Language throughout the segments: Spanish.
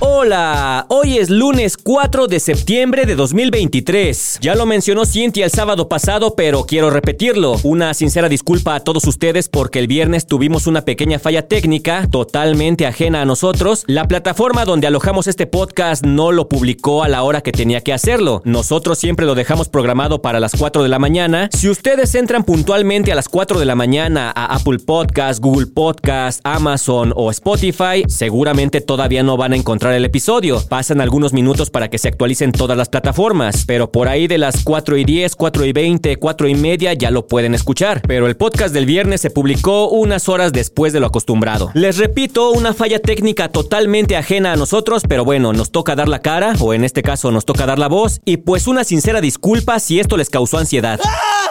Hola, hoy es lunes 4 de septiembre de 2023. Ya lo mencionó Cintia el sábado pasado, pero quiero repetirlo. Una sincera disculpa a todos ustedes porque el viernes tuvimos una pequeña falla técnica totalmente ajena a nosotros. La plataforma donde alojamos este podcast no lo publicó a la hora que tenía que hacerlo. Nosotros siempre lo dejamos programado para las 4 de la mañana. Si ustedes entran puntualmente a las 4 de la mañana a Apple Podcast, Google Podcast, Amazon o Spotify, seguramente todavía no van a encontrar el episodio. Pasan algunos minutos para que se actualicen todas las plataformas, pero por ahí de las 4 y 10, 4 y 20, 4 y media ya lo pueden escuchar. Pero el podcast del viernes se publicó unas horas después de lo acostumbrado. Les repito, una falla técnica totalmente ajena a nosotros, pero bueno, nos toca dar la cara, o en este caso nos toca dar la voz, y pues una sincera disculpa si esto les causó ansiedad.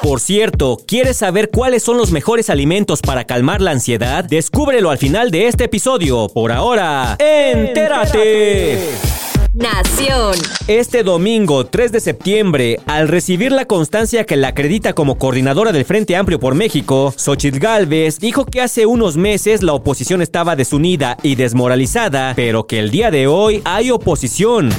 Por cierto, ¿quieres saber cuáles son los mejores alimentos para calmar la ansiedad? Descúbrelo al final de este episodio. Por ahora, entérate. Nación. Este domingo 3 de septiembre, al recibir la constancia que la acredita como coordinadora del Frente Amplio por México, Xochitl Gálvez dijo que hace unos meses la oposición estaba desunida y desmoralizada, pero que el día de hoy hay oposición.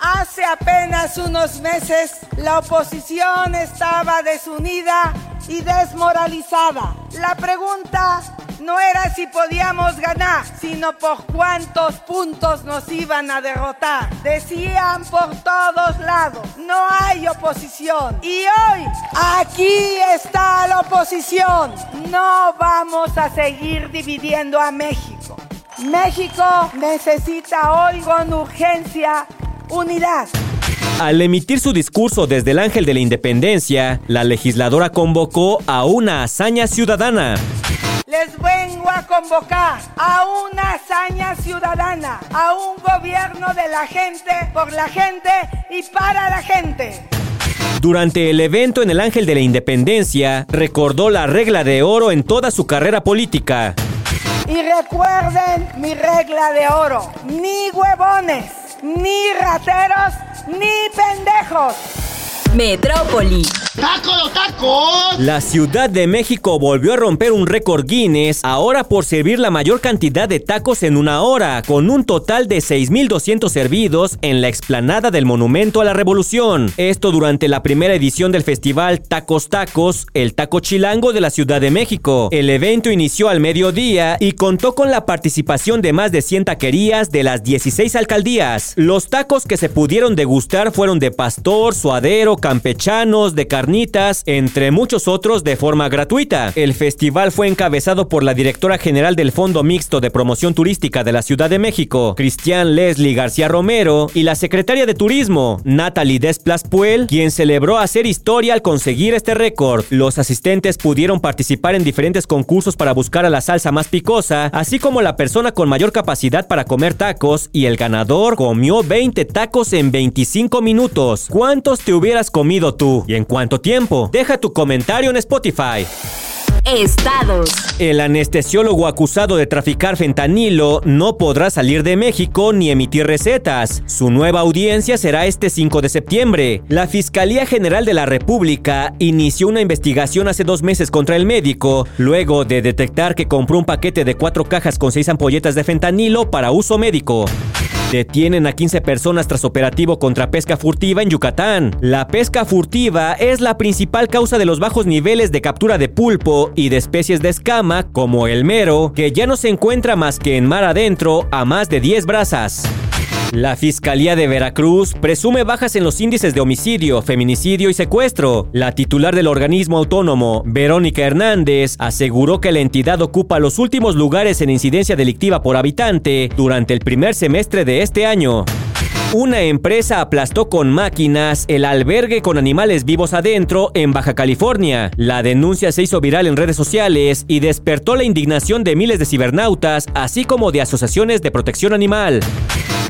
Hace apenas unos meses la oposición estaba desunida y desmoralizada. La pregunta no era si podíamos ganar, sino por cuántos puntos nos iban a derrotar. Decían por todos lados, no hay oposición. Y hoy, aquí está la oposición. No vamos a seguir dividiendo a México. México necesita hoy con urgencia unidad. Al emitir su discurso desde el Ángel de la Independencia, la legisladora convocó a una hazaña ciudadana. Les vengo a convocar a una hazaña ciudadana, a un gobierno de la gente, por la gente y para la gente. Durante el evento en el Ángel de la Independencia, recordó la regla de oro en toda su carrera política. Y recuerden mi regla de oro, ni huevones, ni rateros, ni pendejos. Metrópoli. ¡Taco los tacos! La Ciudad de México volvió a romper un récord Guinness, ahora por servir la mayor cantidad de tacos en una hora, con un total de 6.200 servidos en la explanada del Monumento a la Revolución. Esto durante la primera edición del festival Tacos Tacos, el taco chilango de la Ciudad de México. El evento inició al mediodía y contó con la participación de más de 100 taquerías de las 16 alcaldías. Los tacos que se pudieron degustar fueron de pastor, suadero, campechanos, de entre muchos otros de forma gratuita. El festival fue encabezado por la directora general del Fondo Mixto de Promoción Turística de la Ciudad de México, Cristian Leslie García Romero, y la secretaria de Turismo, Natalie Desplas Puel, quien celebró hacer historia al conseguir este récord. Los asistentes pudieron participar en diferentes concursos para buscar a la salsa más picosa, así como la persona con mayor capacidad para comer tacos, y el ganador comió 20 tacos en 25 minutos. ¿Cuántos te hubieras comido tú? ¿Y en cuánto tiempo? Deja tu comentario en Spotify. Estados. El anestesiólogo acusado de traficar fentanilo no podrá salir de México ni emitir recetas. Su nueva audiencia será este 5 de septiembre. La Fiscalía General de la República inició una investigación hace dos meses contra el médico, luego de detectar que compró un paquete de cuatro cajas con seis ampolletas de fentanilo para uso médico. Detienen a 15 personas tras operativo contra pesca furtiva en Yucatán. La pesca furtiva es la principal causa de los bajos niveles de captura de pulpo y de especies de escama como el mero, que ya no se encuentra más que en mar adentro a más de 10 brazas. La Fiscalía de Veracruz presume bajas en los índices de homicidio, feminicidio y secuestro. La titular del organismo autónomo, Verónica Hernández, aseguró que la entidad ocupa los últimos lugares en incidencia delictiva por habitante durante el primer semestre de este año. Una empresa aplastó con máquinas el albergue con animales vivos adentro en Baja California. La denuncia se hizo viral en redes sociales y despertó la indignación de miles de cibernautas, así como de asociaciones de protección animal.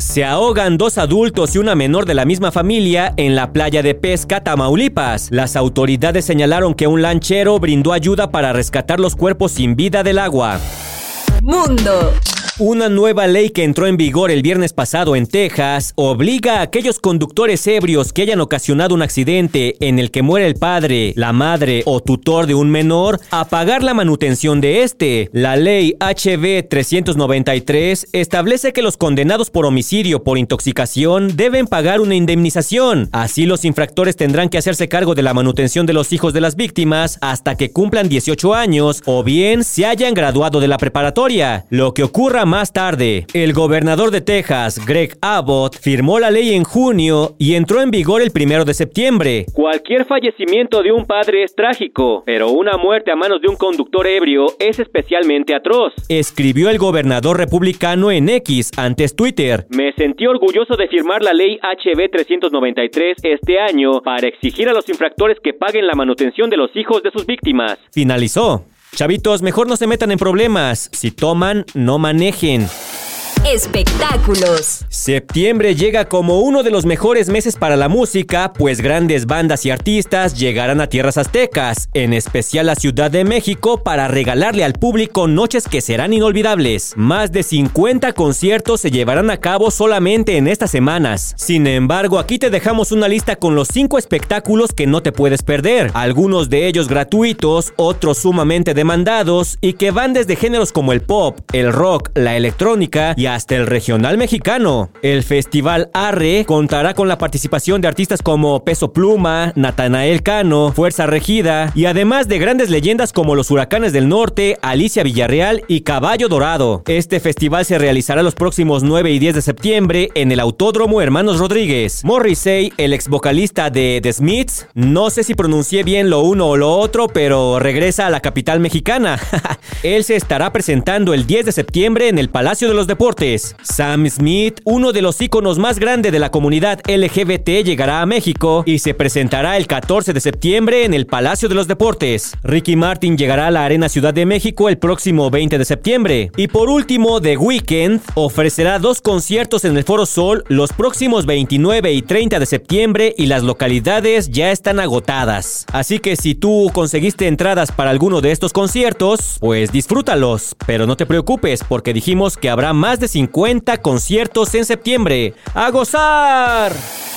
Se ahogan dos adultos y una menor de la misma familia en la playa de Pesca, Tamaulipas. Las autoridades señalaron que un lanchero brindó ayuda para rescatar los cuerpos sin vida del agua. Mundo. Una nueva ley que entró en vigor el viernes pasado en Texas obliga a aquellos conductores ebrios que hayan ocasionado un accidente en el que muere el padre, la madre o tutor de un menor a pagar la manutención de este. La ley HB 393 establece que los condenados por homicidio por intoxicación deben pagar una indemnización. Así los infractores tendrán que hacerse cargo de la manutención de los hijos de las víctimas hasta que cumplan 18 años o bien se hayan graduado de la preparatoria. Lo que ocurra más tarde. El gobernador de Texas, Greg Abbott, firmó la ley en junio y entró en vigor el primero de septiembre. Cualquier fallecimiento de un padre es trágico, pero una muerte a manos de un conductor ebrio es especialmente atroz. Escribió el gobernador republicano en X, antes Twitter. Me sentí orgulloso de firmar la ley HB 393 este año para exigir a los infractores que paguen la manutención de los hijos de sus víctimas. Finalizó. Chavitos, mejor no se metan en problemas. Si toman, no manejen. Espectáculos. Septiembre llega como uno de los mejores meses para la música, pues grandes bandas y artistas llegarán a tierras aztecas, en especial a Ciudad de México, para regalarle al público noches que serán inolvidables. Más de 50 conciertos se llevarán a cabo solamente en estas semanas. Sin embargo, aquí te dejamos una lista con los 5 espectáculos que no te puedes perder, algunos de ellos gratuitos, otros sumamente demandados y que van desde géneros como el pop, el rock, la electrónica y hasta el regional mexicano. El Festival Arre contará con la participación de artistas como Peso Pluma, Natanael Cano, Fuerza Regida y además de grandes leyendas como los Huracanes del Norte, Alicia Villarreal y Caballo Dorado. Este festival se realizará los próximos 9 y 10 de septiembre en el Autódromo Hermanos Rodríguez. Morrissey, el ex vocalista de The Smiths, no sé si pronuncié bien lo uno o lo otro, pero regresa a la capital mexicana. Él se estará presentando el 10 de septiembre en el Palacio de los Deportes Sam Smith, uno de los íconos más grandes de la comunidad LGBT, llegará a México y se presentará el 14 de septiembre en el Palacio de los Deportes. Ricky Martin llegará a la Arena Ciudad de México el próximo 20 de septiembre. Y por último, The Weeknd ofrecerá dos conciertos en el Foro Sol los próximos 29 y 30 de septiembre y las localidades ya están agotadas. Así que si tú conseguiste entradas para alguno de estos conciertos, pues disfrútalos. Pero no te preocupes porque dijimos que habrá más de 50 conciertos en septiembre. ¡A gozar!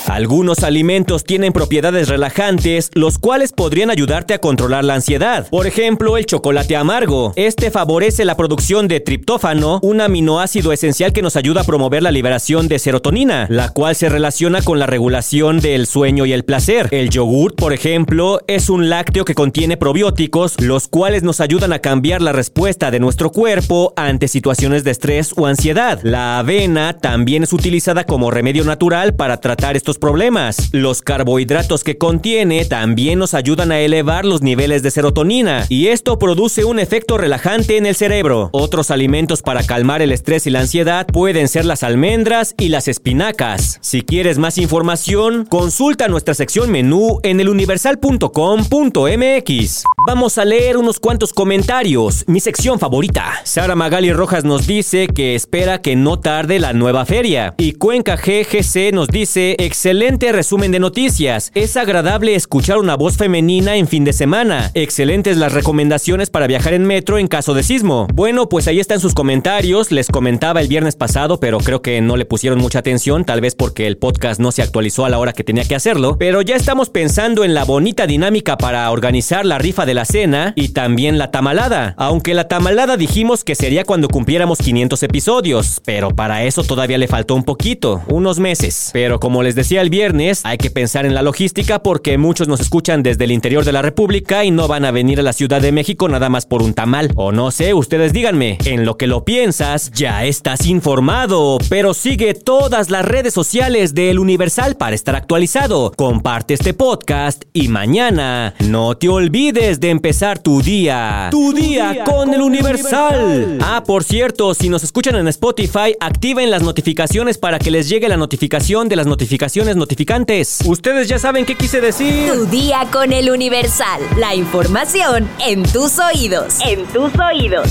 Algunos alimentos tienen propiedades relajantes, los cuales podrían ayudarte a controlar la ansiedad. Por ejemplo, el chocolate amargo. Este favorece la producción de triptófano, un aminoácido esencial que nos ayuda a promover la liberación de serotonina, la cual se relaciona con la regulación del sueño y el placer. El yogurt, por ejemplo, es un lácteo que contiene probióticos, los cuales nos ayudan a cambiar la respuesta de nuestro cuerpo ante situaciones de estrés o ansiedad. La avena también es utilizada como remedio natural para tratar estos problemas. Los carbohidratos que contiene también nos ayudan a elevar los niveles de serotonina y esto produce un efecto relajante en el cerebro. Otros alimentos para calmar el estrés y la ansiedad pueden ser las almendras y las espinacas. Si quieres más información, consulta nuestra sección menú en eluniversal.com.mx. Vamos a leer unos cuantos comentarios, mi sección favorita. Sara Magali Rojas nos dice que espera que no tarde la nueva feria. Y Cuenca GGC nos dice, excelente resumen de noticias. Es agradable escuchar una voz femenina en fin de semana. Excelentes las recomendaciones para viajar en metro en caso de sismo. Bueno, pues ahí están sus comentarios. Les comentaba el viernes pasado, pero creo que no le pusieron mucha atención, tal vez porque el podcast no se actualizó a la hora que tenía que hacerlo. Pero ya estamos pensando en la bonita dinámica para organizar la rifa de la cena y también la tamalada. Aunque la tamalada dijimos que sería cuando cumpliéramos 500 episodios, pero para eso todavía le faltó un poquito, unos meses. Pero como les decía el viernes, hay que pensar en la logística porque muchos nos escuchan desde el interior de la República y no van a venir a la Ciudad de México nada más por un tamal. O no sé, ustedes díganme, en lo que lo piensas, ya estás informado, pero sigue todas las redes sociales de El Universal para estar actualizado. Comparte este podcast y mañana no te olvides de empezar tu día. Tu, día, con, el Universal. Ah, por cierto, si nos escuchan en Spotify, activen las notificaciones para que les llegue la notificación de las notificaciones notificantes. Ustedes ya saben qué quise decir. Tu día con el Universal. La información en tus oídos. En tus oídos.